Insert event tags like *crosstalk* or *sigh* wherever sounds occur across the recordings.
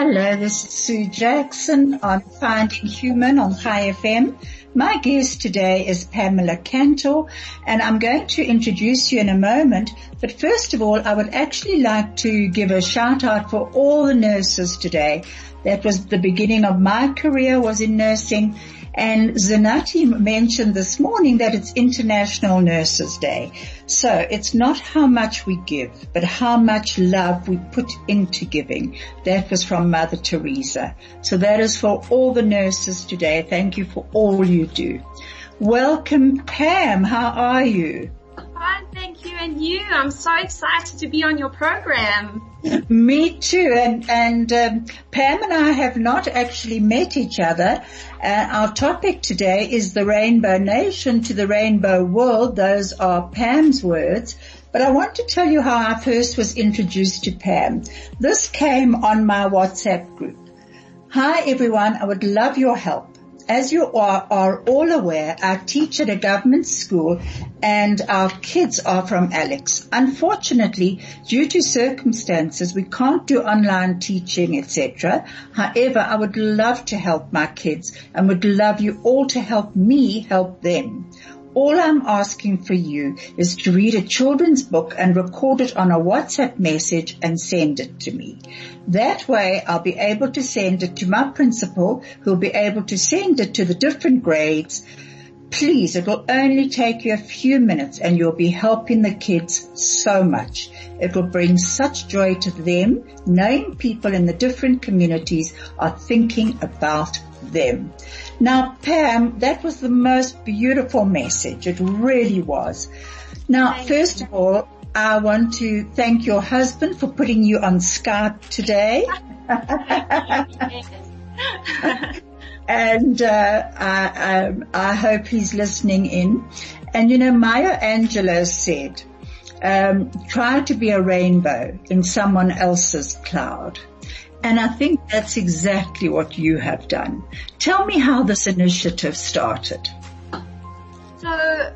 Hello, this is Sue Jackson on Finding Human on High FM. My guest today is Pamela Kantor and I'm going to introduce you in a moment. But first of all, I would actually like to give a shout out for all the nurses today. That was the beginning of my career was in nursing and Zanati mentioned this morning that it's International Nurses Day. So it's not how much we give, but how much love we put into giving. That was from Mother Teresa. So that is for all the nurses today. Thank you for all you do. Welcome Pam. How are you? Fine, thank you. And you? I'm so excited to be on your program. Me too. And, and um, Pam and I have not actually met each other. Uh, our topic today is the Rainbow Nation to the Rainbow World. Those are Pam's words. But I want to tell you how I first was introduced to Pam. This came on my WhatsApp group. Hi everyone, I would love your help as you are, are, all aware, I teach at a government school and our kids are from Alex. Unfortunately, due to circumstances, we can't do online teaching, etc. However, I would love to help my kids and would love you all to help me help them. All I'm asking for you is to read a children's book and record it on a WhatsApp message and send it to me. That way I'll be able to send it to my principal who'll be able to send it to the different grades. Please, it will only take you a few minutes and you'll be helping the kids so much. It will bring such joy to them knowing people in the different communities are thinking about them. Now, Pam, that was the most beautiful message. It really was. Now, thank first you. of all, I want to thank your husband for putting you on Skype today. *laughs* and uh, I, I, I, hope he's listening in. And you know, Maya Angelou said, um, try to be a rainbow in someone else's cloud. And I think that's exactly what you have done. Tell me how this initiative started. So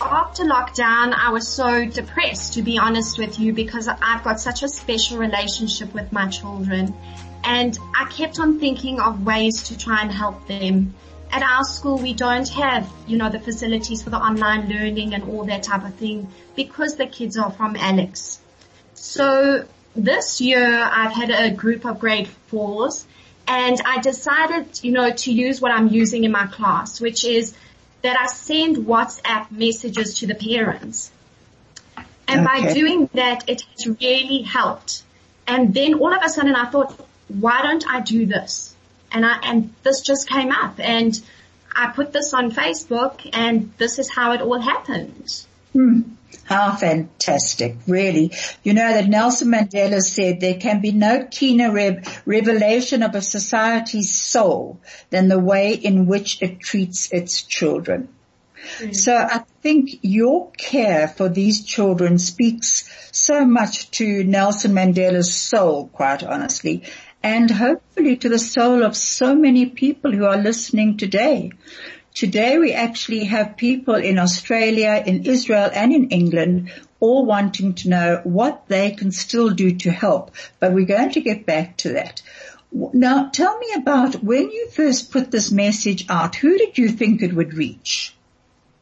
after lockdown, I was so depressed to be honest with you because I've got such a special relationship with my children and I kept on thinking of ways to try and help them. At our school, we don't have, you know, the facilities for the online learning and all that type of thing because the kids are from Alex. So this year I've had a group of grade fours and I decided, you know, to use what I'm using in my class, which is that I send WhatsApp messages to the parents. And okay. by doing that, it has really helped. And then all of a sudden I thought, why don't I do this? And I, and this just came up and I put this on Facebook and this is how it all happened. Hmm. How fantastic, really. You know that Nelson Mandela said there can be no keener re- revelation of a society's soul than the way in which it treats its children. Mm. So I think your care for these children speaks so much to Nelson Mandela's soul, quite honestly, and hopefully to the soul of so many people who are listening today. Today we actually have people in Australia, in Israel and in England all wanting to know what they can still do to help, but we're going to get back to that. Now tell me about when you first put this message out, who did you think it would reach?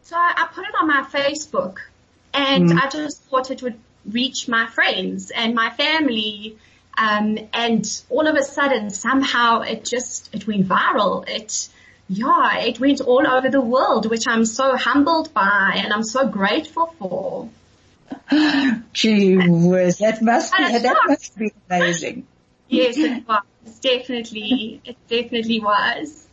So I put it on my Facebook and mm. I just thought it would reach my friends and my family um, and all of a sudden somehow it just, it went viral. It, yeah, it went all over the world, which I'm so humbled by and I'm so grateful for. *gasps* Gee whiz, that must be, uh, that must be amazing. Yes, it was. Definitely, it definitely was.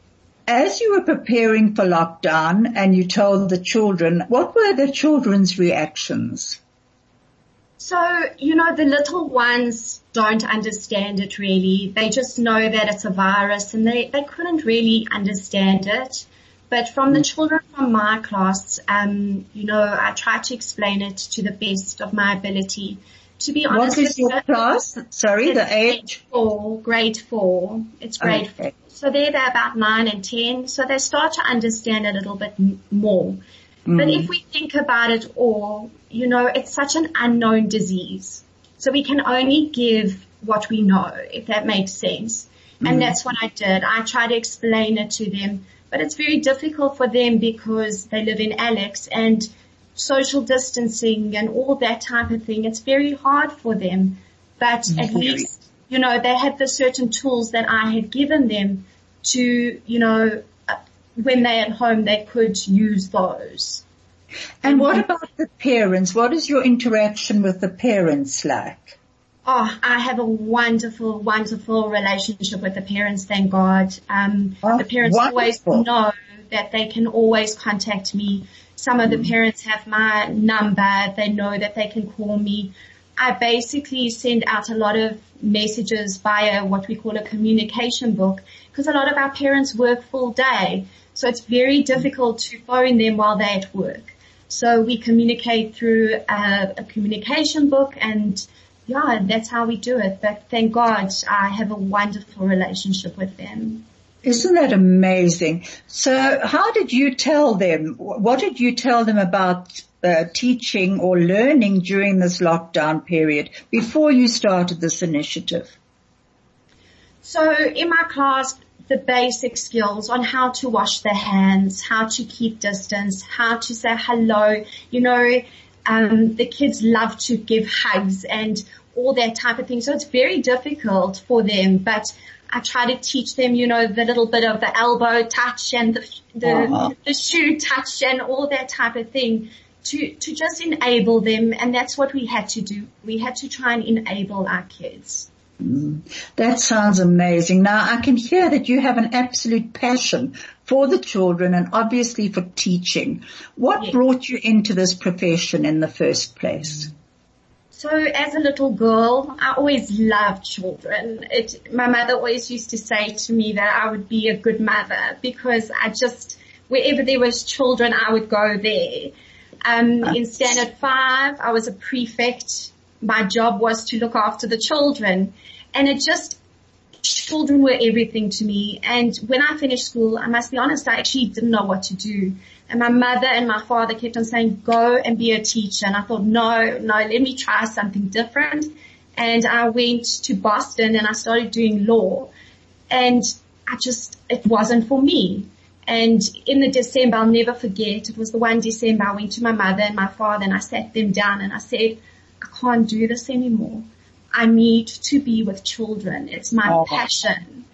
As you were preparing for lockdown and you told the children, what were the children's reactions? So, you know, the little ones don't understand it really. They just know that it's a virus and they, they couldn't really understand it. But from the children from my class, um, you know, I try to explain it to the best of my ability. To be honest, what is your class? Sorry, the age? Four, grade four. It's grade okay. four. So they're, they're about nine and ten. So they start to understand a little bit more. Mm. But if we think about it all, you know, it's such an unknown disease. So we can only give what we know, if that makes sense. Mm. And that's what I did. I tried to explain it to them but it's very difficult for them because they live in Alex and social distancing and all that type of thing. It's very hard for them, but mm-hmm. at least, you know, they had the certain tools that I had given them to, you know, when they're at home, they could use those. And what about the parents? What is your interaction with the parents like? Oh, I have a wonderful, wonderful relationship with the parents, thank God. Um, oh, the parents wonderful. always know that they can always contact me. Some of the mm. parents have my number. They know that they can call me. I basically send out a lot of messages via what we call a communication book because a lot of our parents work full day. So it's very difficult to phone them while they're at work. So we communicate through a, a communication book and yeah, that's how we do it. But thank God I have a wonderful relationship with them. Isn't that amazing? So how did you tell them, what did you tell them about uh, teaching or learning during this lockdown period before you started this initiative? So in my class, the basic skills on how to wash their hands, how to keep distance, how to say hello, you know, um, the kids love to give hugs and all that type of thing. So it's very difficult for them, but I try to teach them, you know, the little bit of the elbow touch and the, the, uh-huh. the shoe touch and all that type of thing to, to just enable them. And that's what we had to do. We had to try and enable our kids. That sounds amazing. Now I can hear that you have an absolute passion for the children and obviously for teaching. What yes. brought you into this profession in the first place? So as a little girl, I always loved children. It, my mother always used to say to me that I would be a good mother because I just, wherever there was children, I would go there. Um, in standard five, I was a prefect. My job was to look after the children and it just, children were everything to me. And when I finished school, I must be honest, I actually didn't know what to do. And my mother and my father kept on saying, go and be a teacher. And I thought, no, no, let me try something different. And I went to Boston and I started doing law and I just, it wasn't for me. And in the December, I'll never forget, it was the one December I went to my mother and my father and I sat them down and I said, I can't do this anymore. I need to be with children. It's my oh. passion.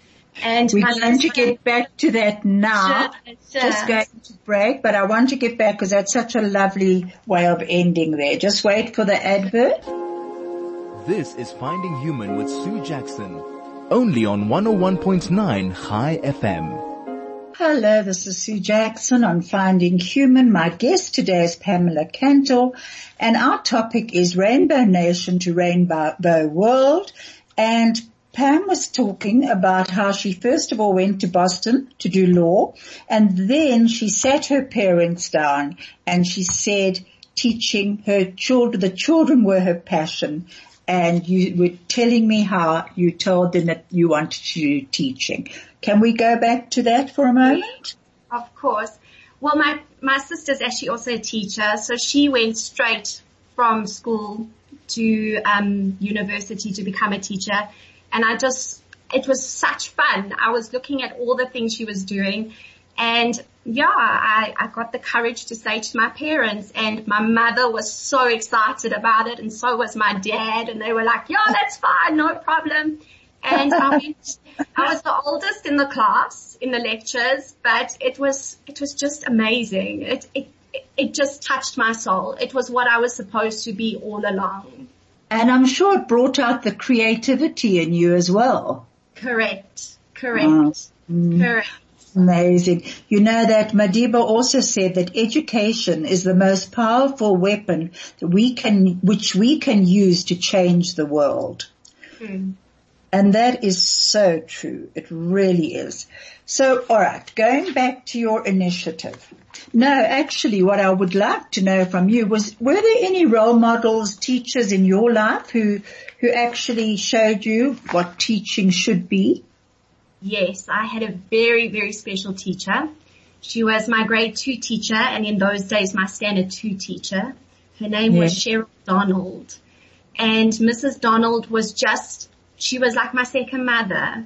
And we're going to get back to that now. Sure, sure. Just going to break, but I want to get back because that's such a lovely way of ending there. Just wait for the advert. This is Finding Human with Sue Jackson, only on 101.9 High FM. Hello, this is Sue Jackson on Finding Human. My guest today is Pamela Kantor and our topic is Rainbow Nation to Rainbow World and Pam was talking about how she first of all went to Boston to do law and then she sat her parents down and she said teaching her children, the children were her passion and you were telling me how you told them that you wanted to do teaching. Can we go back to that for a moment? Of course. Well, my, my sister's actually also a teacher, so she went straight from school to um, university to become a teacher and I just, it was such fun. I was looking at all the things she was doing and yeah, I, I got the courage to say to my parents and my mother was so excited about it and so was my dad and they were like, yeah, that's fine, no problem. And I went, I was the oldest in the class in the lectures, but it was, it was just amazing. It, it, it just touched my soul. It was what I was supposed to be all along. And I'm sure it brought out the creativity in you as well. Correct. Correct. Mm. Correct. amazing. You know that Madiba also said that education is the most powerful weapon that we can, which we can use to change the world. Hmm. And that is so true. It really is. So, alright, going back to your initiative. No, actually what I would like to know from you was, were there any role models, teachers in your life who, who actually showed you what teaching should be? Yes, I had a very, very special teacher. She was my grade two teacher and in those days my standard two teacher. Her name was Cheryl Donald. And Mrs. Donald was just, she was like my second mother.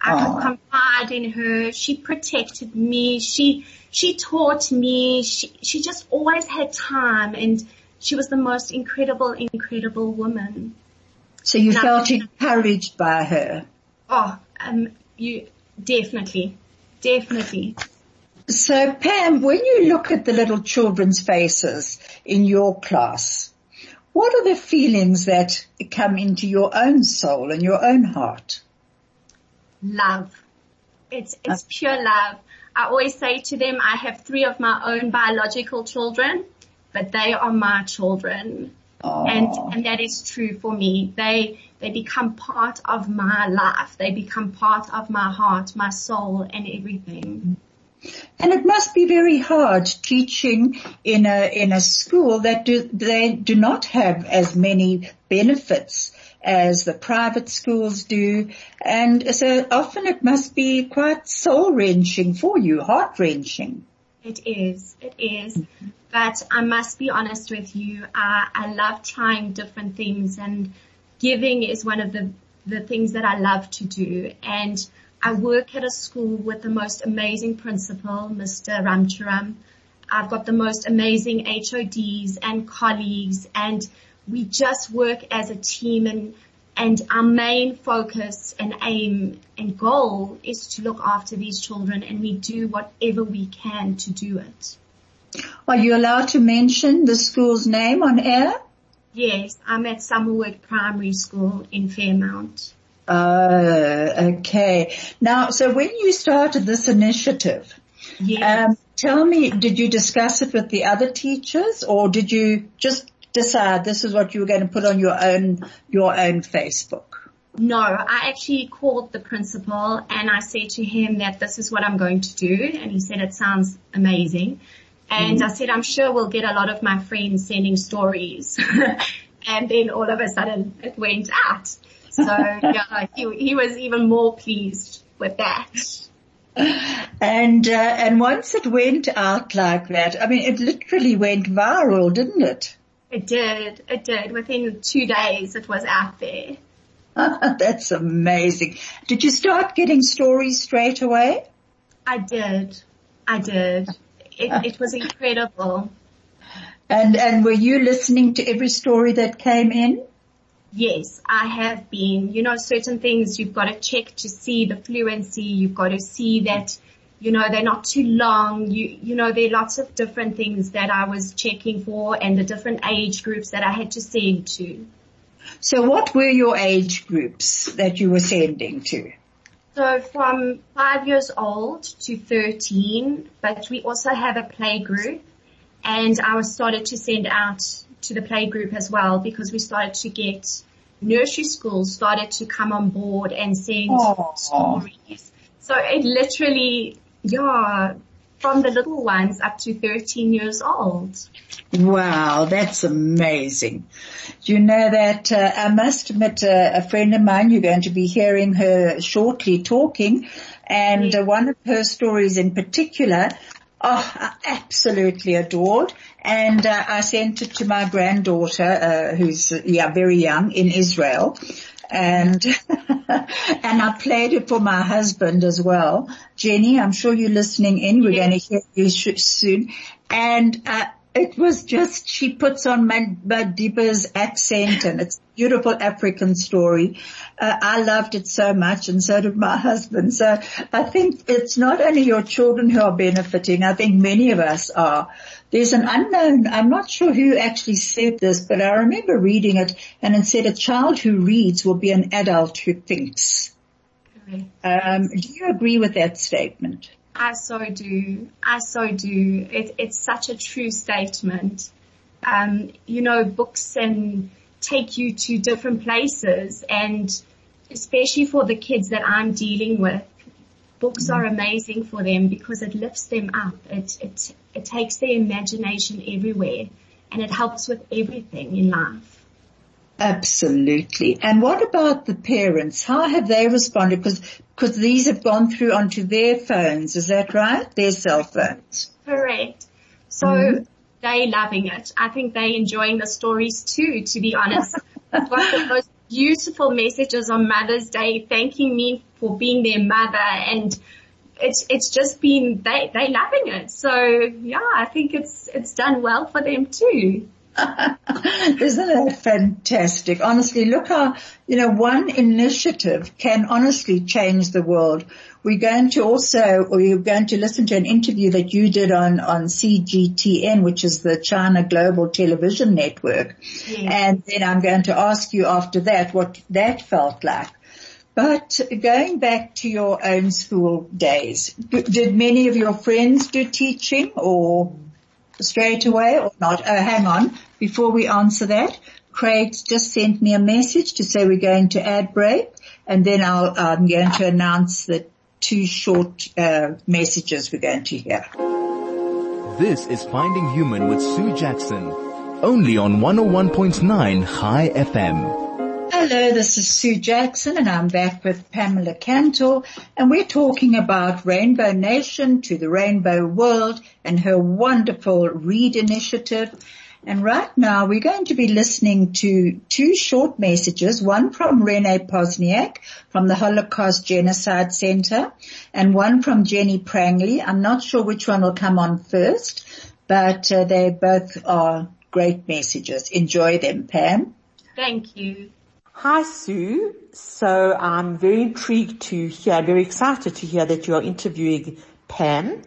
I Aww. could confide in her. She protected me. She, she taught me. She, she just always had time and she was the most incredible, incredible woman. So you felt encouraged by her? Oh, um, you definitely, definitely. So Pam, when you look at the little children's faces in your class, what are the feelings that come into your own soul and your own heart? Love. It's, it's pure love. I always say to them, I have three of my own biological children, but they are my children. And, and that is true for me. They, they become part of my life. They become part of my heart, my soul and everything. And it must be very hard teaching in a, in a school that do, they do not have as many benefits as the private schools do. And so often it must be quite soul wrenching for you, heart wrenching. It is. It is. But I must be honest with you. I, I love trying different things and giving is one of the, the things that I love to do. And I work at a school with the most amazing principal, Mr. Ramcharam. I've got the most amazing HODs and colleagues and we just work as a team and and our main focus and aim and goal is to look after these children and we do whatever we can to do it. Are you allowed to mention the school's name on air? Yes, I'm at Summerwood Primary School in Fairmount. Uh, okay. Now, so when you started this initiative, yes. um, tell me, did you discuss it with the other teachers or did you just decide this is what you were going to put on your own, your own Facebook? No, I actually called the principal and I said to him that this is what I'm going to do and he said it sounds amazing. And mm-hmm. I said, I'm sure we'll get a lot of my friends sending stories. *laughs* and then all of a sudden it went out. So yeah, he, he was even more pleased with that. And uh, and once it went out like that, I mean, it literally went viral, didn't it? It did. It did. Within two days, it was out there. *laughs* That's amazing. Did you start getting stories straight away? I did. I did it, it was incredible. *laughs* And, and were you listening to every story that came in? Yes, I have been. You know, certain things you've got to check to see the fluency. You've got to see that, you know, they're not too long. You, you know, there are lots of different things that I was checking for and the different age groups that I had to send to. So what were your age groups that you were sending to? So from five years old to 13, but we also have a play group and I was started to send out to the play group as well because we started to get nursery schools started to come on board and send Aww. stories. So it literally, yeah, from the little ones up to 13 years old. Wow, that's amazing. You know that uh, I must admit uh, a friend of mine, you're going to be hearing her shortly talking, and uh, one of her stories in particular, oh, I absolutely adored, and uh, I sent it to my granddaughter, uh, who's yeah very young in Israel, and *laughs* and I played it for my husband as well. Jenny, I'm sure you're listening in. We're yes. going to hear you soon. And uh, it was just she puts on Madiba's accent, and it's a beautiful African story. Uh, I loved it so much, and so did my husband. So I think it's not only your children who are benefiting. I think many of us are. There's an unknown, I'm not sure who actually said this, but I remember reading it and it said a child who reads will be an adult who thinks. Um, do you agree with that statement? I so do. I so do. It, it's such a true statement. Um, you know, books and take you to different places and especially for the kids that I'm dealing with, books are amazing for them because it lifts them up. It, it, it takes their imagination everywhere and it helps with everything in life. Absolutely. And what about the parents? How have they responded? Because because these have gone through onto their phones. Is that right? Their cell phones. Correct. So mm-hmm. they loving it. I think they enjoying the stories too. To be honest, *laughs* one of the most beautiful messages on Mother's Day, thanking me for being their mother, and it's it's just been they they loving it. So yeah, I think it's it's done well for them too. *laughs* Isn't that fantastic? Honestly, look how, you know, one initiative can honestly change the world. We're going to also, or you're going to listen to an interview that you did on, on CGTN, which is the China Global Television Network. And then I'm going to ask you after that what that felt like. But going back to your own school days, did many of your friends do teaching or straight away or not? Oh, hang on. Before we answer that, Craig just sent me a message to say we're going to ad break and then I'll, I'm going to announce the two short uh, messages we're going to hear. This is Finding Human with Sue Jackson, only on 101.9 High FM. Hello, this is Sue Jackson and I'm back with Pamela Kantor and we're talking about Rainbow Nation to the Rainbow World and her wonderful READ initiative. And right now we're going to be listening to two short messages, one from Renee Posniak from the Holocaust Genocide Center and one from Jenny Prangley. I'm not sure which one will come on first, but uh, they both are great messages. Enjoy them, Pam. Thank you. Hi Sue. So I'm very intrigued to hear, very excited to hear that you are interviewing Pam,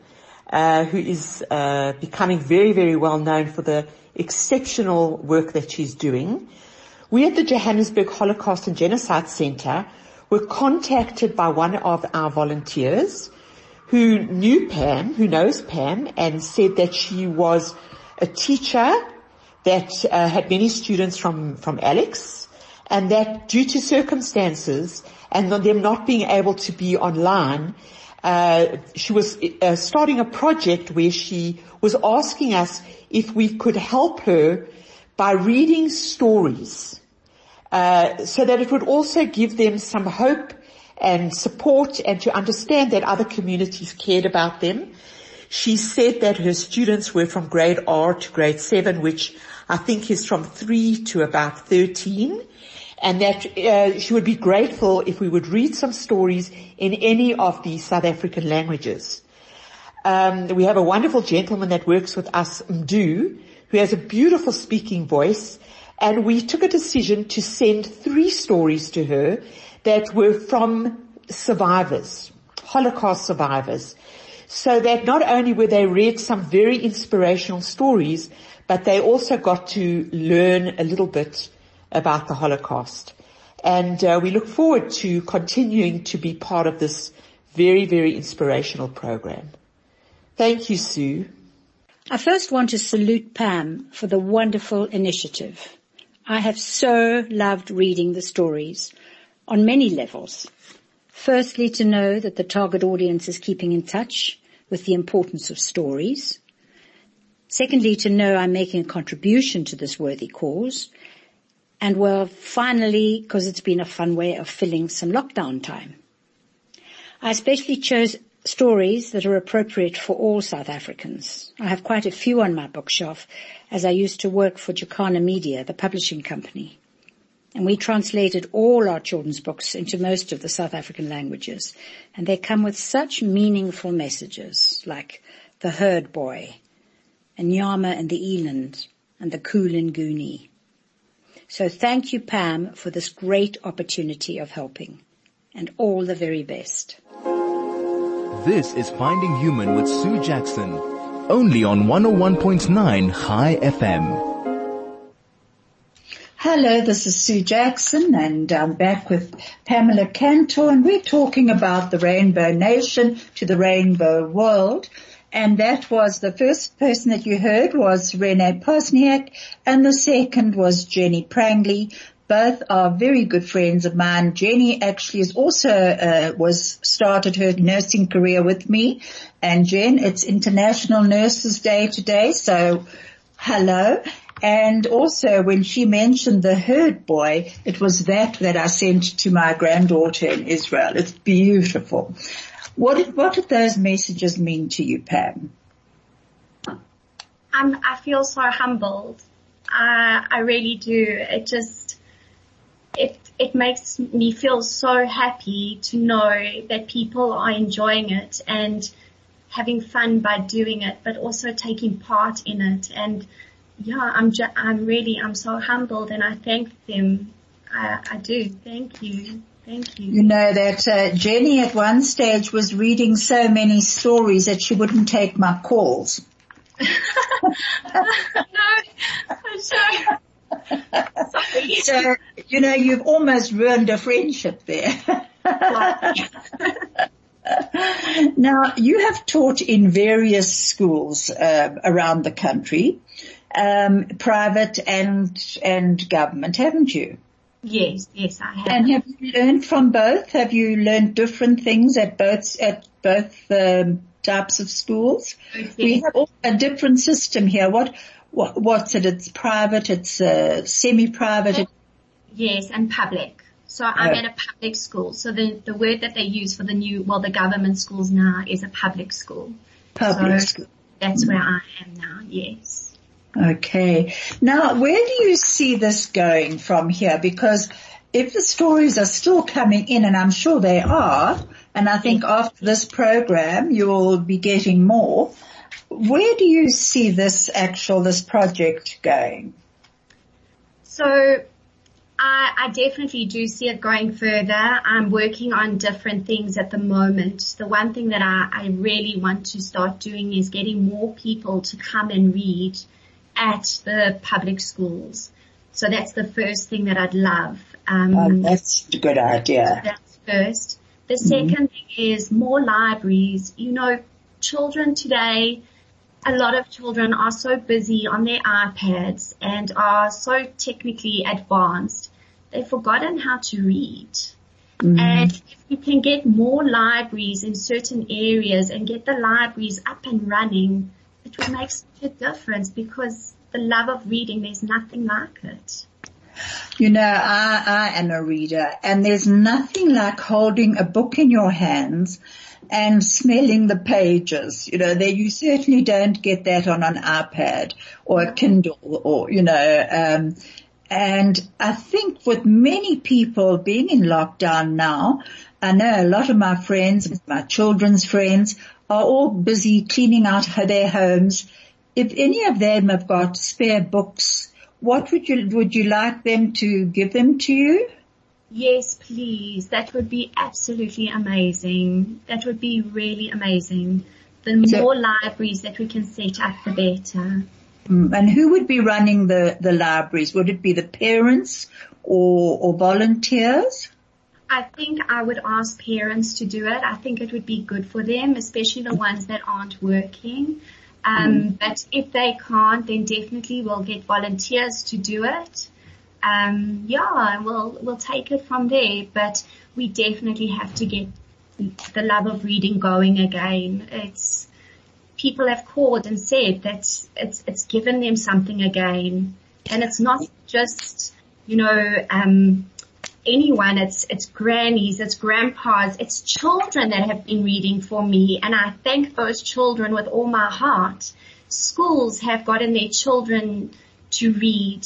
uh, who is uh, becoming very, very well known for the exceptional work that she's doing. We at the Johannesburg Holocaust and Genocide Center were contacted by one of our volunteers who knew Pam, who knows Pam, and said that she was a teacher that uh, had many students from, from Alex, and that due to circumstances and them not being able to be online, uh, she was uh, starting a project where she was asking us if we could help her by reading stories, uh, so that it would also give them some hope and support and to understand that other communities cared about them. She said that her students were from grade R to grade 7, which I think is from 3 to about 13 and that uh, she would be grateful if we would read some stories in any of the South African languages. Um, we have a wonderful gentleman that works with us, Mdu, who has a beautiful speaking voice, and we took a decision to send three stories to her that were from survivors, Holocaust survivors, so that not only were they read some very inspirational stories, but they also got to learn a little bit about the Holocaust. And uh, we look forward to continuing to be part of this very, very inspirational program. Thank you, Sue. I first want to salute Pam for the wonderful initiative. I have so loved reading the stories on many levels. Firstly, to know that the target audience is keeping in touch with the importance of stories. Secondly, to know I'm making a contribution to this worthy cause and well, finally, because it's been a fun way of filling some lockdown time. I especially chose stories that are appropriate for all South Africans. I have quite a few on my bookshelf as I used to work for Jacana Media, the publishing company. And we translated all our children's books into most of the South African languages. And they come with such meaningful messages like The Herd Boy, and Nyama and the Eland, and the Kulinguni. So thank you, Pam, for this great opportunity of helping and all the very best. This is Finding Human with Sue Jackson, only on 101.9 High FM. Hello, this is Sue Jackson and I'm back with Pamela Kantor and we're talking about the Rainbow Nation to the Rainbow World. And that was the first person that you heard was Renee Posniak and the second was Jenny Prangley. Both are very good friends of mine. Jenny actually is also, uh, was started her nursing career with me and Jen, it's International Nurses Day today. So hello. And also when she mentioned the herd boy, it was that that I sent to my granddaughter in Israel. It's beautiful. What did, what did those messages mean to you, Pam? I'm, I feel so humbled. I, I really do. It just, it, it makes me feel so happy to know that people are enjoying it and having fun by doing it, but also taking part in it. And yeah, I'm ju- I'm really, I'm so humbled and I thank them. I, I do. Thank you. Thank you. You know that uh, Jenny at one stage was reading so many stories that she wouldn't take my calls. *laughs* no. Sorry. So, you know, you've almost ruined a friendship there. *laughs* now, you have taught in various schools uh, around the country um, private and and government, haven't you? Yes, yes, I have. And have you learned from both? Have you learned different things at both at both um, types of schools? Yes. We have a different system here. What, what what's it? It's private. It's uh, semi-private. Yes, and public. So I'm Oh. at a public school. So the the word that they use for the new, well, the government schools now is a public school. Public So- school. That's where I am now. Yes. Okay. Now, where do you see this going from here? Because if the stories are still coming in, and I'm sure they are, and I think after this program you'll be getting more, where do you see this actual, this project going? So I, I definitely do see it going further. I'm working on different things at the moment. The one thing that I, I really want to start doing is getting more people to come and read at the public schools. So that's the first thing that I'd love. Um, Oh, that's a good idea. that's first. The second thing is more libraries. You know, children today, a lot of children are so busy on their iPads and are so technically advanced, they've forgotten how to read. And if we can get more libraries in certain areas and get the libraries up and running, it will make such a difference because the love of reading, there's nothing like it. You know, I, I am a reader and there's nothing like holding a book in your hands and smelling the pages. You know, there you certainly don't get that on an iPad or a Kindle or, you know, um, and I think with many people being in lockdown now, I know a lot of my friends, my children's friends are all busy cleaning out their homes. If any of them have got spare books, what would you, would you like them to give them to you? Yes, please. That would be absolutely amazing. That would be really amazing. The So- more libraries that we can set up, the better. Mm, And who would be running the, the libraries? Would it be the parents or, or volunteers? I think I would ask parents to do it. I think it would be good for them, especially the ones that aren't working. Um, but if they can't, then definitely we'll get volunteers to do it. Um, yeah, we'll we'll take it from there. But we definitely have to get the love of reading going again. It's people have called and said that it's it's given them something again, and it's not just you know um, anyone. It's it's grannies, it's grandpas, it's children that have been reading for me, and I thank those children with all my heart. Schools have gotten their children to read.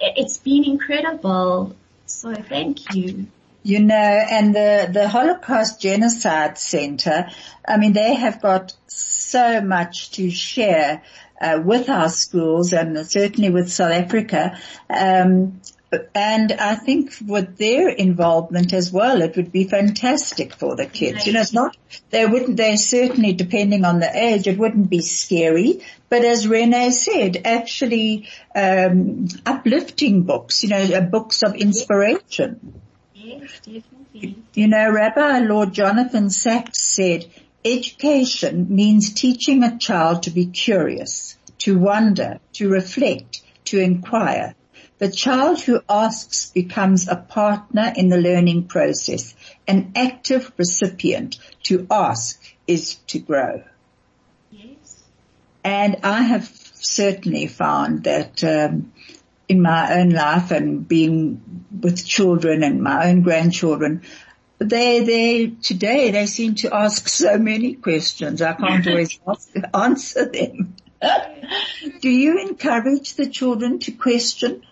It's been incredible. So thank you. You know, and the, the Holocaust Genocide Center, I mean, they have got so much to share uh, with our schools and certainly with South Africa. Um, and I think with their involvement as well, it would be fantastic for the kids. You know, it's not, they wouldn't, they certainly, depending on the age, it wouldn't be scary. But as Renee said, actually, um, uplifting books, you know, uh, books of inspiration. Yes, definitely. You know, Rabbi Lord Jonathan Sacks said, education means teaching a child to be curious, to wonder, to reflect, to inquire the child who asks becomes a partner in the learning process. An active recipient to ask is to grow. Yes. And I have certainly found that um, in my own life and being with children and my own grandchildren, they, they, today they seem to ask so many questions. I can't *laughs* always answer them. *laughs* Do you encourage the children to question?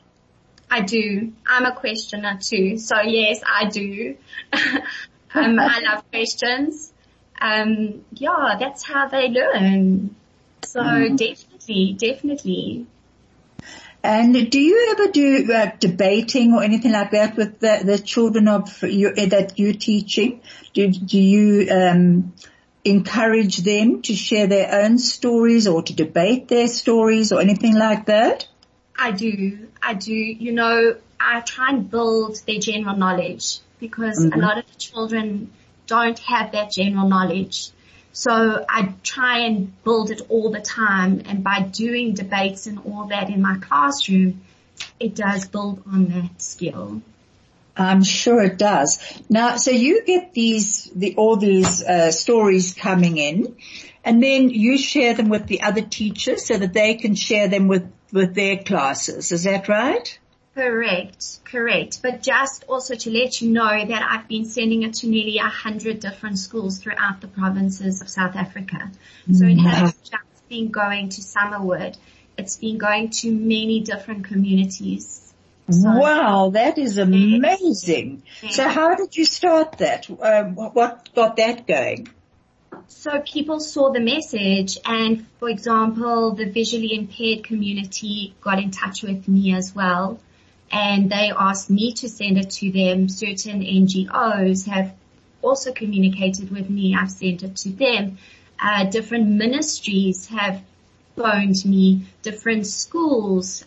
I do. I'm a questioner too. So yes, I do. *laughs* um, I love questions. Um, yeah, that's how they learn. So mm. definitely, definitely. And do you ever do uh, debating or anything like that with the, the children of you that you're teaching? Do, do you um, encourage them to share their own stories or to debate their stories or anything like that? I do. I do. You know, I try and build their general knowledge because mm-hmm. a lot of the children don't have that general knowledge. So I try and build it all the time and by doing debates and all that in my classroom, it does build on that skill. I'm sure it does. Now, so you get these, the, all these uh, stories coming in and then you share them with the other teachers so that they can share them with with their classes. Is that right? Correct, correct. But just also to let you know that I've been sending it to nearly a hundred different schools throughout the provinces of South Africa. So it has mm. just been going to Summerwood. It's been going to many different communities. So, wow, that is amazing. Yeah. So how did you start that? Um, what got that going? So people saw the message and for example, the visually impaired community got in touch with me as well and they asked me to send it to them. Certain NGOs have also communicated with me. I've sent it to them. Uh, different ministries have phoned me, different schools.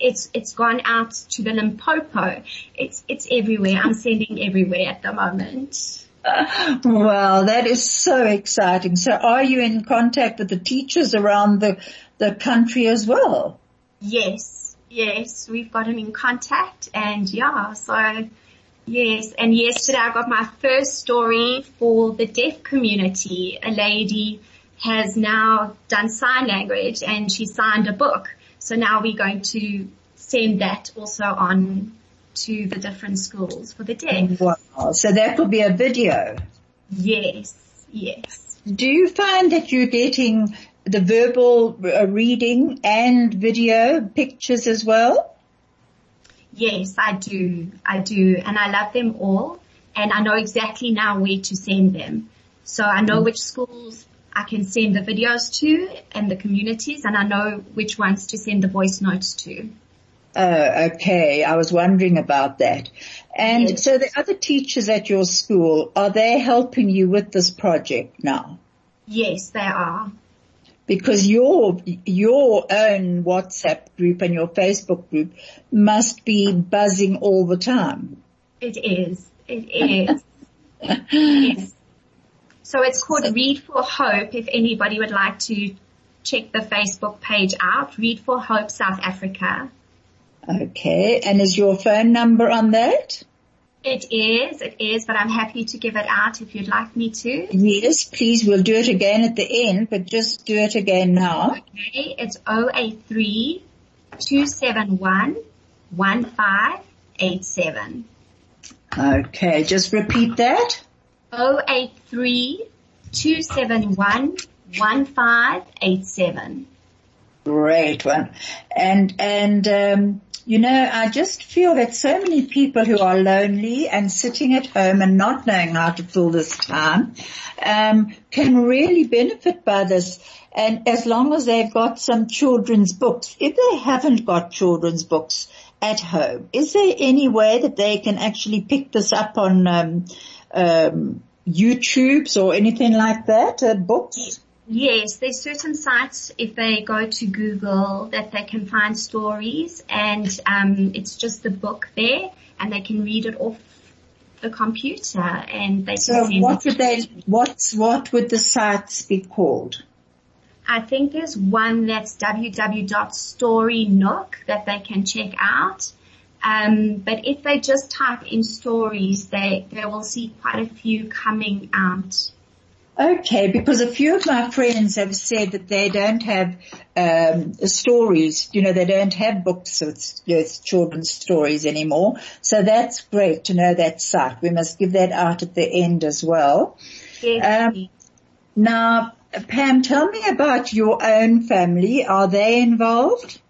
It's, it's gone out to the Limpopo. It's, it's everywhere. I'm sending everywhere at the moment. Well, that is so exciting. So are you in contact with the teachers around the, the country as well? Yes, yes, we've gotten in contact and yeah, so yes, and yesterday I got my first story for the deaf community. A lady has now done sign language and she signed a book. So now we're going to send that also on to the different schools for the deaf. Wow. So that could be a video. Yes, yes. Do you find that you're getting the verbal uh, reading and video pictures as well? Yes, I do. I do. And I love them all. And I know exactly now where to send them. So I know which schools I can send the videos to and the communities and I know which ones to send the voice notes to. Uh, oh, okay. I was wondering about that. And yes. so the other teachers at your school, are they helping you with this project now? Yes, they are. Because your, your own WhatsApp group and your Facebook group must be buzzing all the time. It is. It is. yes. So it's called Read for Hope if anybody would like to check the Facebook page out. Read for Hope South Africa. Okay. And is your phone number on that? It is, it is, but I'm happy to give it out if you'd like me to. Yes, please. We'll do it again at the end, but just do it again now. Okay. It's 083 271 1587. Okay. Just repeat that. 083 271 1587. Great one. And, and, um, you know, I just feel that so many people who are lonely and sitting at home and not knowing how to fill this time, um, can really benefit by this. And as long as they've got some children's books, if they haven't got children's books at home, is there any way that they can actually pick this up on um, um, YouTube's or anything like that, uh, books? Yes, there's certain sites if they go to Google that they can find stories and um, it's just the book there and they can read it off the computer and they So what would they, what's, what would the sites be called? I think there's one that's www.storynook that they can check out. Um, but if they just type in stories, they, they will see quite a few coming out. Okay, because a few of my friends have said that they don't have um, stories. You know, they don't have books with, with children's stories anymore. So that's great to know that site. We must give that out at the end as well. Definitely. Now, Pam, tell me about your own family. Are they involved?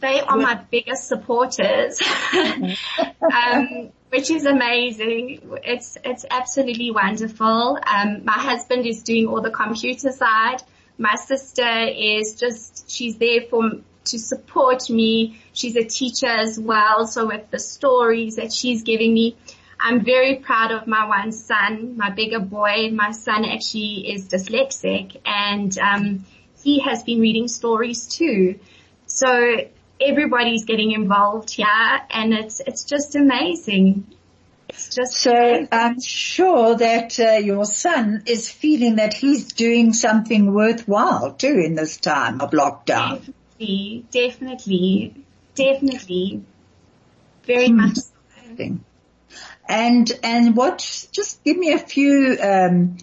they are my biggest supporters, *laughs* um, which is amazing. It's it's absolutely wonderful. Um, my husband is doing all the computer side. My sister is just she's there for to support me. She's a teacher as well, so with the stories that she's giving me. I'm very proud of my one son, my bigger boy. My son actually is dyslexic and um, he has been reading stories too. So everybody's getting involved here and it's, it's just amazing. It's just So I'm sure that uh, your son is feeling that he's doing something worthwhile too in this time of lockdown. definitely, definitely, definitely, very much so. And and what? Just give me a few. Um,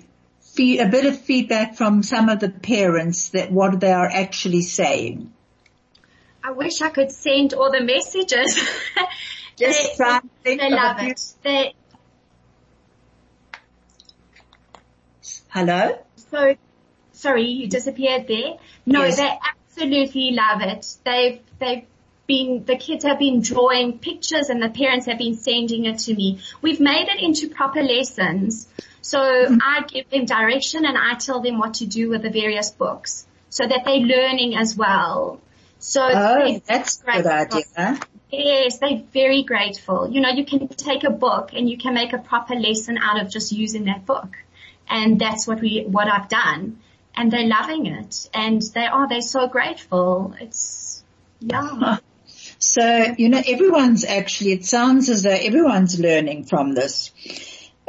fe- a bit of feedback from some of the parents that what they are actually saying. I wish I could send all the messages. *laughs* Just they, try they love it. They, Hello. so, sorry, you disappeared there. No, Yes. they absolutely love it. They've, they've been, the kids have been drawing pictures and the parents have been sending it to me. We've made it into proper lessons. So mm-hmm. I give them direction and I tell them what to do with the various books so that they're learning as well. So Oh, that's a good idea. Yes, they're very grateful. You know, you can take a book and you can make a proper lesson out of just using that book. And that's what we, what I've done. And they're loving it. And they are, they're so grateful. It's, yeah. *laughs* So, you know, everyone's actually, it sounds as though everyone's learning from this.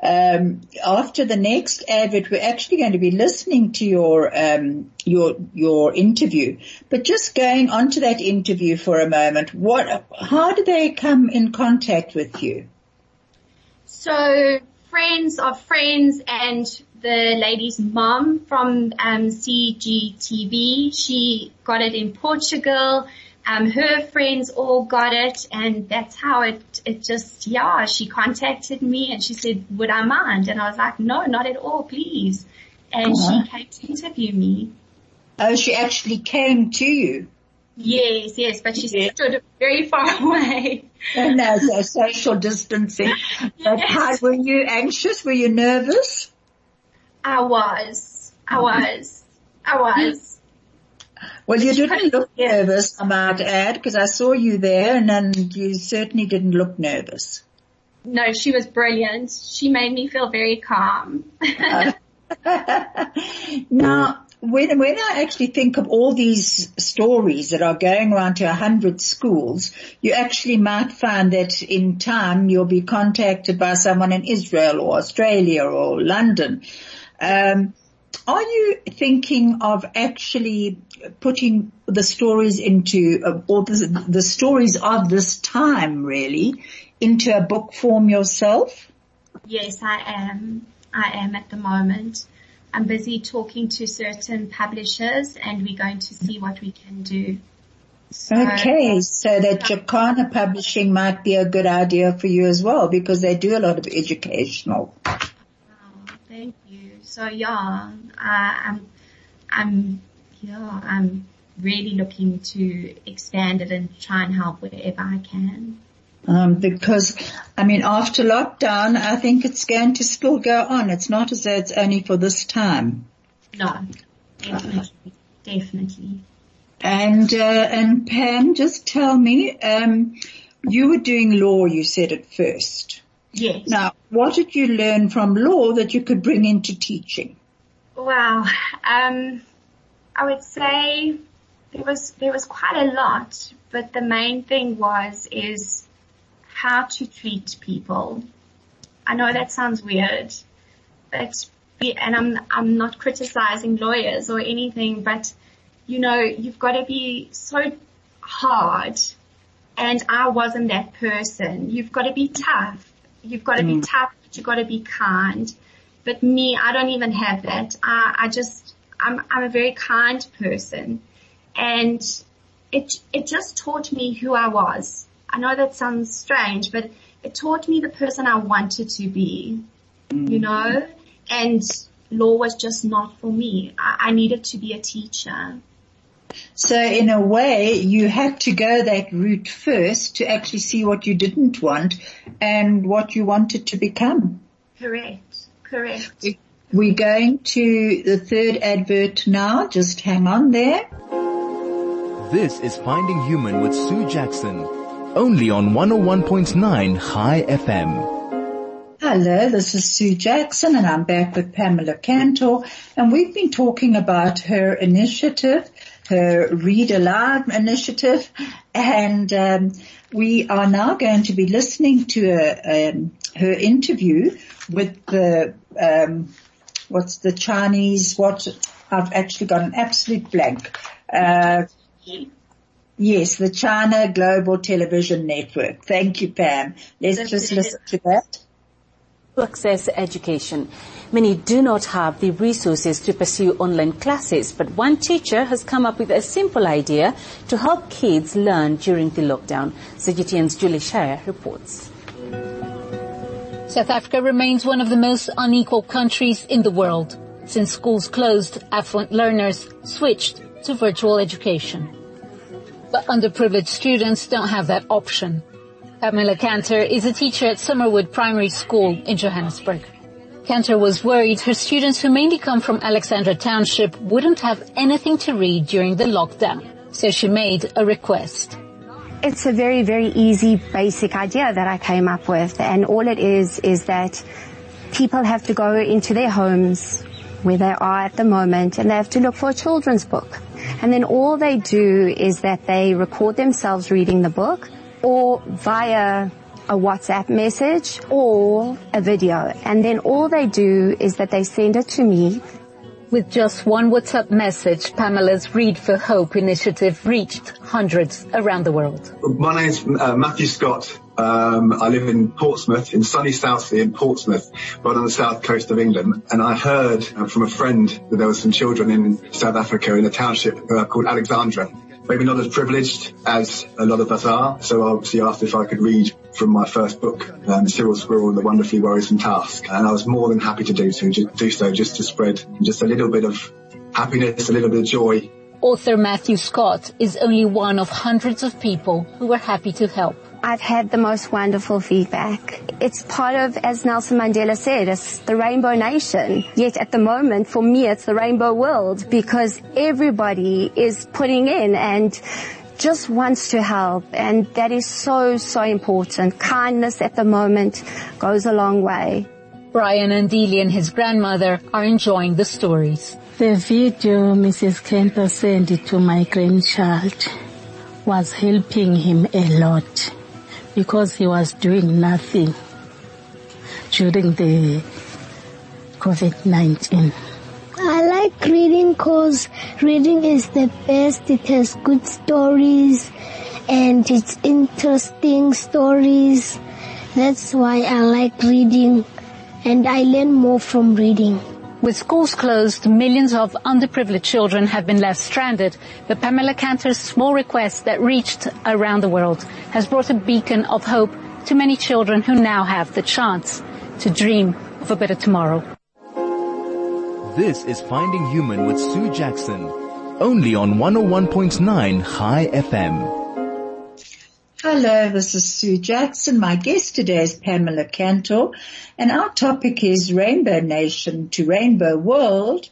Um, after the next advert, we're actually going to be listening to your, um, your, your interview, but just going on to that interview for a moment, what, how did they come in contact with you? So friends of friends and the lady's mom from um, CGTN, she got it in Portugal. Um, her friends all got it and that's how it, it just, yeah, she contacted me and she said, would I mind? And I was like, no, not at all, please. And Uh-huh. she came to interview me. Oh, she actually came to you. Yes, yes, but she Yeah. stood very far *laughs* away. And there's a social distancing. *laughs* But how, were you anxious? Were you nervous? I was, I was, I was. Well, you didn't look nervous, I might add, because I saw you there and then you certainly didn't look nervous. No, she was brilliant. She made me feel very calm. *laughs* now, when, when I actually think of all these stories that are going around to a hundred schools, you actually might find that in time you'll be contacted by someone in Israel or Australia or London. Um, are you thinking of actually putting the stories into, uh, or the, the stories of this time really, into a book form yourself? yes, I am. I am at the moment. I'm busy talking to certain publishers and we're going to see what we can do. So, Okay, so that Jacana Publishing might be a good idea for you as well because they do a lot of educational. Wow, thank you. So yeah, I'm, I'm, yeah, I'm really looking to expand it and try and help wherever I can. Um, because, I mean, after lockdown, I think it's going to still go on. It's not as though it's only for this time. No, Definitely, definitely. And, uh, and Pam, just tell me, um, you were doing law, you said at first. Yes. Now, what did you learn from law that you could bring into teaching? Wow. Um, I would say there was, there was quite a lot, but the main thing was, is how to treat people. I know that sounds weird, but, and I'm, I'm not criticizing lawyers or anything, but you know, you've got to be so hard and I wasn't that person. You've got to be tough. You've got to mm. be tough, but you've got to be kind. But me, I don't even have that. I, I just, I'm, I'm a very kind person and it, it just taught me who I was. I know that sounds strange, but it taught me the person I wanted to be, mm. you know, and law was just not for me. I, I needed to be a teacher. So in a way, you had to go that route first to actually see what you didn't want and what you wanted to become. Correct. Correct. We're going to the third advert now. Just hang on there. This is Finding Human with Sue Jackson. Only on 101.9 High FM. Hello, this is Sue Jackson and I'm back with Pamela Kantor and we've been talking about her initiative her Read Aloud initiative, and um, we are now going to be listening to a, um, her interview with the um, what's the Chinese? What I've actually got an absolute blank. Uh, yes, the China Global Television Network. Thank you, Pam. Let's just listen to that. Access education. Many do not have the resources to pursue online classes, but one teacher has come up with a simple idea to help kids learn during the lockdown. CGTN's Julie Shire reports. South Africa remains one of the most unequal countries in the world. Since schools closed, affluent learners switched to virtual education. But underprivileged students don't have that option. Pamela Kantor is a teacher at Summerwood Primary School in Johannesburg. Kantor was worried her students who mainly come from Alexandra Township wouldn't have anything to read during the lockdown. So she made a request. It's a very, very easy, basic idea that I came up with. And all it is, is that people have to go into their homes where they are at the moment and they have to look for a children's book. And then all they do is that they record themselves reading the book or via a WhatsApp message or a video. And then all they do is that they send it to me. With just one WhatsApp message, Pamela's Read for Hope initiative reached hundreds around the world. My name's uh, Matthew Scott. Um, I live in Portsmouth, in sunny Southsea in Portsmouth, right on the south coast of England. And I heard uh, from a friend that there were some children in South Africa in a township uh, called Alexandra maybe not as privileged as a lot of us are. So I obviously asked if I could read from my first book, um, Cyril Squirrel and the Wonderfully Worrisome Task. And I was more than happy to do so, do so just to spread just a little bit of happiness, a little bit of joy. Author Matthew Scott is only one of hundreds of people who were happy to help. I've had the most wonderful feedback. It's part of, as Nelson Mandela said, it's the rainbow nation. Yet at the moment, for me, it's the rainbow world because everybody is putting in and just wants to help and that is so, so important. Kindness at the moment goes a long way. Brian and Delia and his grandmother are enjoying the stories. The video Mrs. Kenta sent to my grandchild was helping him a lot because he was doing nothing during the COVID-19. I like reading cause reading is the best. It has good stories and it's interesting stories. That's why I like reading and I learn more from reading. With schools closed, millions of underprivileged children have been left stranded. But Pamela Kantor's small request that reached around the world has brought a beacon of hope to many children who now have the chance to dream of a better tomorrow. This is Finding Human with Sue Jackson, only on 101.9 High FM. Hello, this is Sue Jackson. My guest today is Pamela Kantor and our topic is Rainbow Nation to Rainbow World.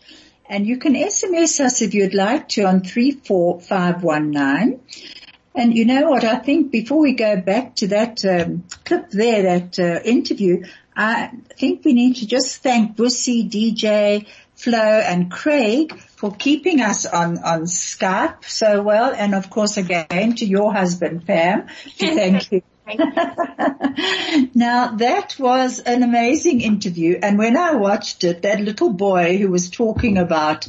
And you can SMS us if you'd like to on 34519. And you know what? I think before we go back to that um, clip there, that uh, interview, I think we need to just thank Bussy, DJ, Flo and Craig for keeping us on, on Skype so well. And of course again to your husband, Pam, to *laughs* thank you. *laughs* now that was an amazing interview and when I watched it, that little boy who was talking about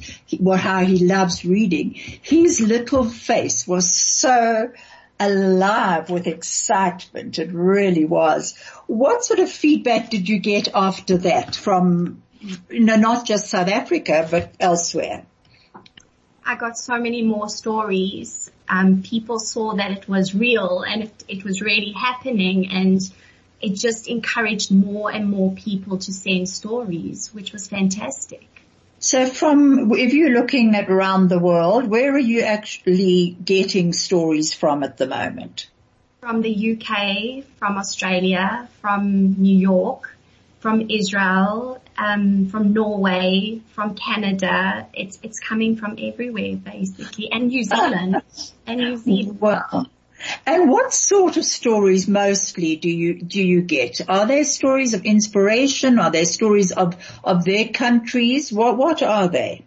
how he loves reading, his little face was so alive with excitement. It really was. What sort of feedback did you get after that from, you know, not just South Africa, but elsewhere? I got so many more stories. Um, people saw that it was real and it, it was really happening and it just encouraged more and more people to send stories, which was fantastic. So from, if you're looking at around the world, where are you actually getting stories from at the moment? From the UK, from Australia, from New York, from Israel, um, from Norway, from Canada. It's, it's coming from everywhere basically and New Zealand and New Zealand. *laughs* Wow. And what sort of stories mostly do you, do you get? Are there stories of inspiration? Are there stories of, of their countries? What, what are they?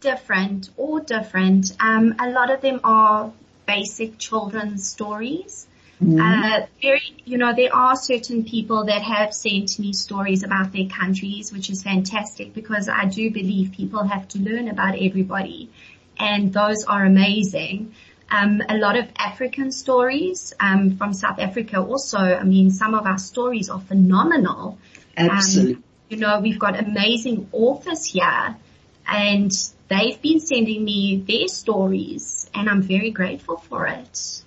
Different, all different. Um, a lot of them are basic children's stories. Mm-hmm. Uh, very, you know, there are certain people that have sent me stories about their countries, which is fantastic because I do believe people have to learn about everybody and those are amazing um, a lot of African stories um, from South Africa also. I mean, some of our stories are phenomenal. Absolutely. Um, you know, we've got amazing authors here and they've been sending me their stories and I'm very grateful for it.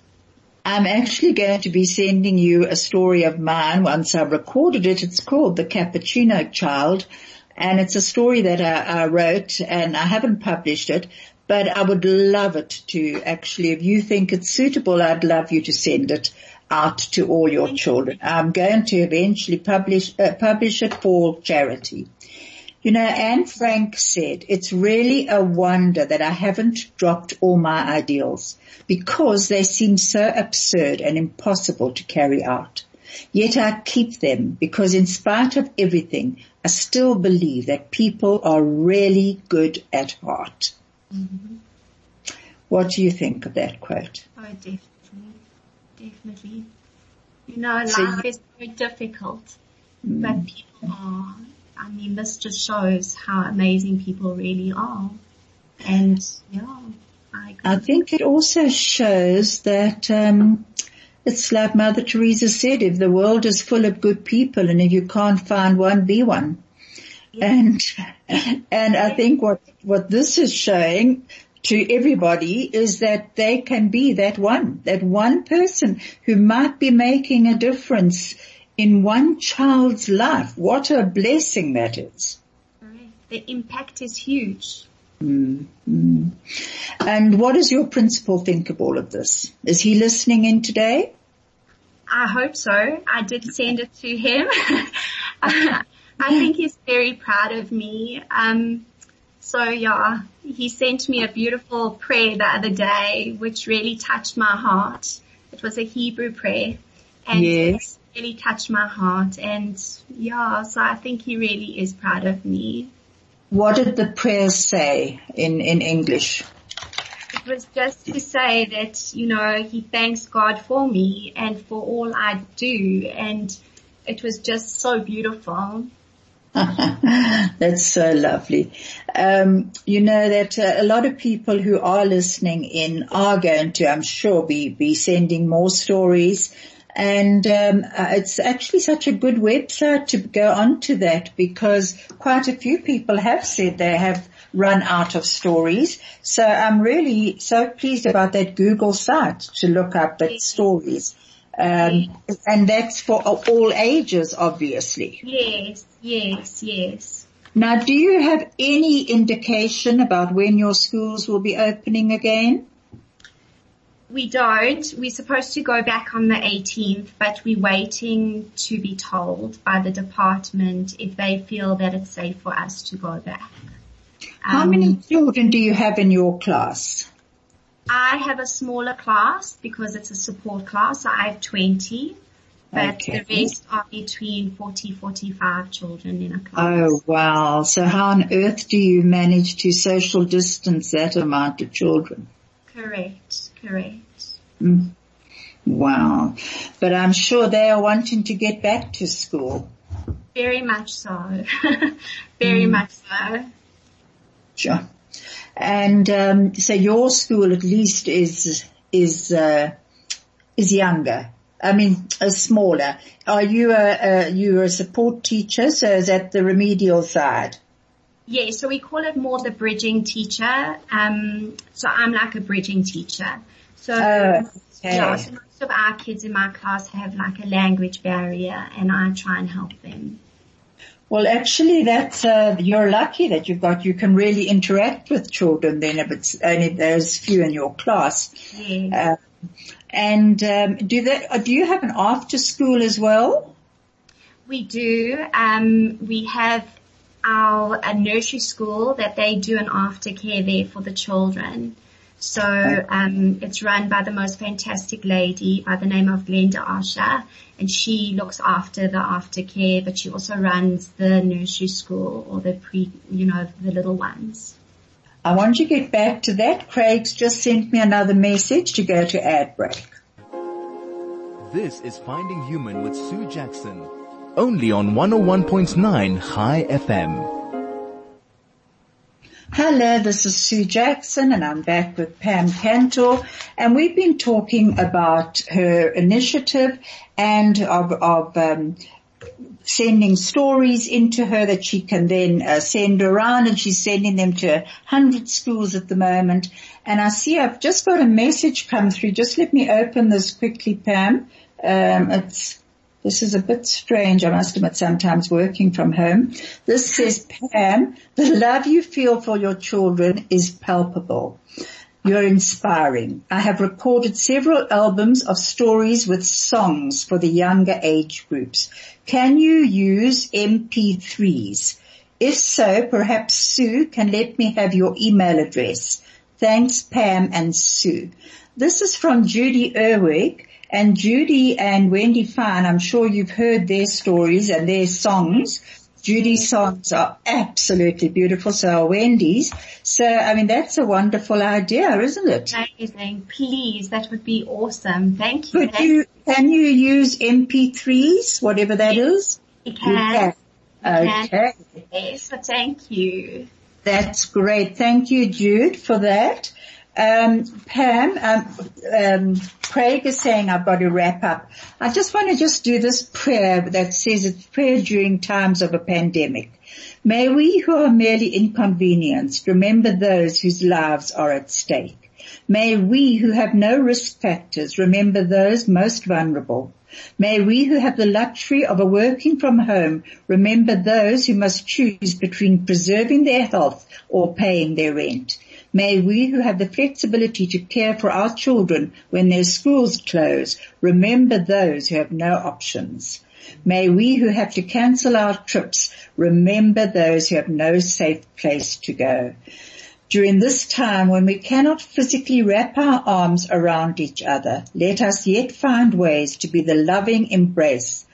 I'm actually going to be sending you a story of mine once I've recorded it. It's called The Cappuccino Child and it's a story that I, I wrote and I haven't published it, but I would love it to actually, if you think it's suitable, I'd love you to send it out to all your children. I'm going to eventually publish, uh, publish it for charity. You know, Anne Frank said, it's really a wonder that I haven't dropped all my ideals because they seem so absurd and impossible to carry out. Yet I keep them because in spite of everything, I still believe that people are really good at heart. Mm-hmm. What do you think of that quote? Oh, definitely, definitely. You know, life you, is very difficult, mm. but people are. I mean, this just shows how amazing people really are. And yeah, I, I think it also shows that um, it's like Mother Teresa said: if the world is full of good people, and if you can't find one, be one. And, and I think what, what this is showing to everybody is that they can be that one, that one person who might be making a difference in one child's life. What a blessing that is. The impact is huge. Mm-hmm. And what does your principal think of all of this? Is he listening in today? I hope so. I did send it to him. *laughs* I think he's very proud of me. Um, so yeah, he sent me a beautiful prayer the other day, which really touched my heart. It was a Hebrew prayer and yes. Really touched my heart. And yeah, so I think he really is proud of me. What did the prayer say in, in English? It was just to say that, you know, he thanks God for me and for all I do. And it was just so beautiful. *laughs* That's so lovely. Um, you know that uh, a lot of people who are listening in are going to, I'm sure, be be sending more stories. And um, uh, it's actually such a good website to go onto that because quite a few people have said they have run out of stories. So I'm really so pleased about that Google site to look up that stories. Um, and that's for all ages, obviously. Yes, yes, yes. Now, do you have any indication about when your schools will be opening again? We don't. We're supposed to go back on the 18th, but we're waiting to be told by the department if they feel that it's safe for us to go back. How Um, many children do you have in your class? I have a smaller class because it's a support class. So I have 20, but Okay. the rest are between 40, 45 children in a class. Oh wow. So how on earth do you manage to social distance that amount of children? Correct, correct. Mm. Wow. But I'm sure they are wanting to get back to school. Very much so. *laughs* Very Mm. much so. Sure. And um, so your school at least is is uh, is younger. I mean, uh, smaller. Are you a, a you a support teacher? So is that the remedial side? Yeah, so we call it more the bridging teacher. Um, so I'm like a bridging teacher. So Oh, okay. yeah, so most of our kids in my class have like a language barrier, and I try and help them. Well, actually, that's uh, you're lucky that you've got you can really interact with children. Then, if it's only there's few in your class. Yeah. Uh, and um, do they? uh, Do you have an after school as well? We do. Um, we have our a nursery school that they do an aftercare there for the children. So um, it's run by the most fantastic lady by the name of Glenda Asha, and she looks after the aftercare, but she also runs the nursery school or the pre, you know, the little ones. I want to get back to that. Craig's just sent me another message to go to ad break. This is Finding Human with Sue Jackson. Only on 101.9 High FM. Hello, this is Sue Jackson and I'm back with Pam Kantor and we've been talking about her initiative and of, of um, sending stories into her that she can then uh, send around and she's sending them to a hundred schools at the moment. And I see I've just got a message come through. Just let me open this quickly, Pam. Um, it's this is a bit strange. I must admit sometimes working from home. This says, Pam, the love you feel for your children is palpable. You're inspiring. I have recorded several albums of stories with songs for the younger age groups. Can you use MP3s? If so, perhaps Sue can let me have your email address. Thanks, Pam and Sue. This is from Judy Erwig. And Judy and Wendy Fine, I'm sure you've heard their stories and their songs. Judy's songs are absolutely beautiful, so are Wendy's. So, I mean, that's a wonderful idea, isn't it? Amazing. Please, that would be awesome. Thank you. Could you, can you use MP3s, whatever that is? You can. can. Okay. Yes, thank you. That's great. Thank you, Jude, for that. Um, Pam, um, um, Craig is saying I've got to wrap up. I just want to just do this prayer that says it's prayer during times of a pandemic. May we who are merely inconvenienced remember those whose lives are at stake. May we who have no risk factors remember those most vulnerable. May we who have the luxury of a working from home remember those who must choose between preserving their health or paying their rent. May we who have the flexibility to care for our children when their schools close remember those who have no options. May we who have to cancel our trips remember those who have no safe place to go. During this time when we cannot physically wrap our arms around each other, let us yet find ways to be the loving embrace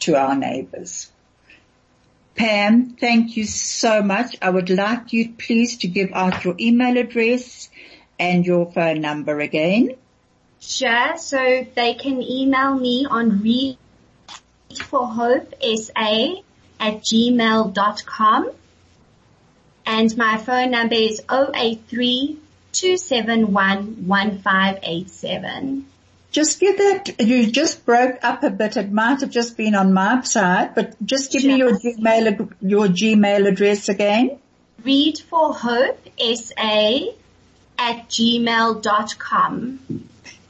to our neighbors. Pam, thank you so much. I would like you please to give out your email address and your phone number again. Sure. So they can email me on read for hope sa at gmail.com and my phone number is 083 271 1587. Just give that, you just broke up a bit. It might have just been on my side, but just give me your Gmail, your Gmail address again. Read for hope sa at gmail.com.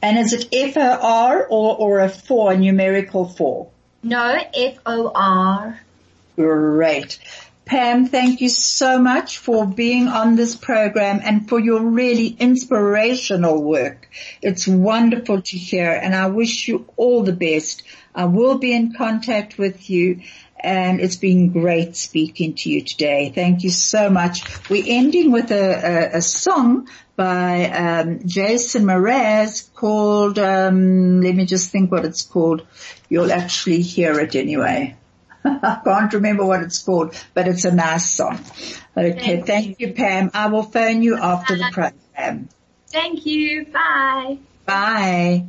And is it F-O-R or, or a four, a numerical four? No, F-O-R. Great. Pam, thank you so much for being on this program and for your really inspirational work. It's wonderful to hear and I wish you all the best. I will be in contact with you and it's been great speaking to you today. Thank you so much. We're ending with a, a, a song by um, Jason Mraz called, um, let me just think what it's called. You'll actually hear it anyway. *laughs* I can't remember what it's called, but it's a nice song. Okay, thank, thank you. you, Pam. I will phone you after the program. Thank you. Bye. Bye.